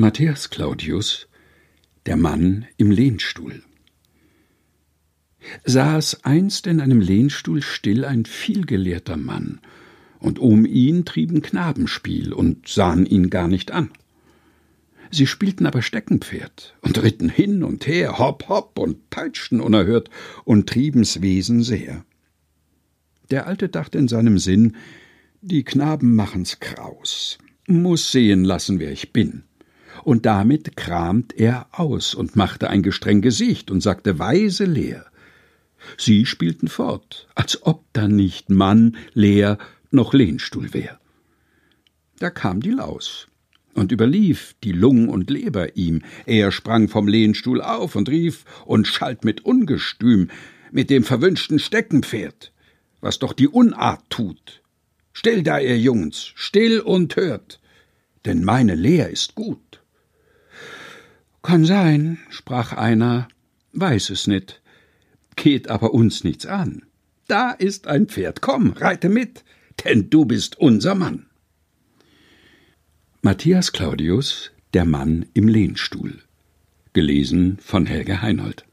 Matthias Claudius Der Mann im Lehnstuhl Saß einst in einem Lehnstuhl still ein vielgelehrter Mann, und um ihn trieben Knabenspiel und sahen ihn gar nicht an. Sie spielten aber Steckenpferd und ritten hin und her, hopp, hopp, und peitschten unerhört und trieben's Wesen sehr. Der Alte dachte in seinem Sinn, die Knaben machen's kraus, muss sehen lassen, wer ich bin. Und damit kramt er aus und machte ein gestreng Gesicht und sagte weise leer. Sie spielten fort, als ob da nicht Mann, Lehr noch Lehnstuhl wär. Da kam die Laus und überlief die Lung und Leber ihm. Er sprang vom Lehnstuhl auf und rief und schalt mit Ungestüm, mit dem verwünschten Steckenpferd, was doch die Unart tut. Still da, ihr Jungens, still und hört, denn meine Lehr ist gut. Kann sein, sprach einer, weiß es nit, geht aber uns nichts an. Da ist ein Pferd, komm, reite mit, denn du bist unser Mann. Matthias Claudius Der Mann im Lehnstuhl gelesen von Helge Heinold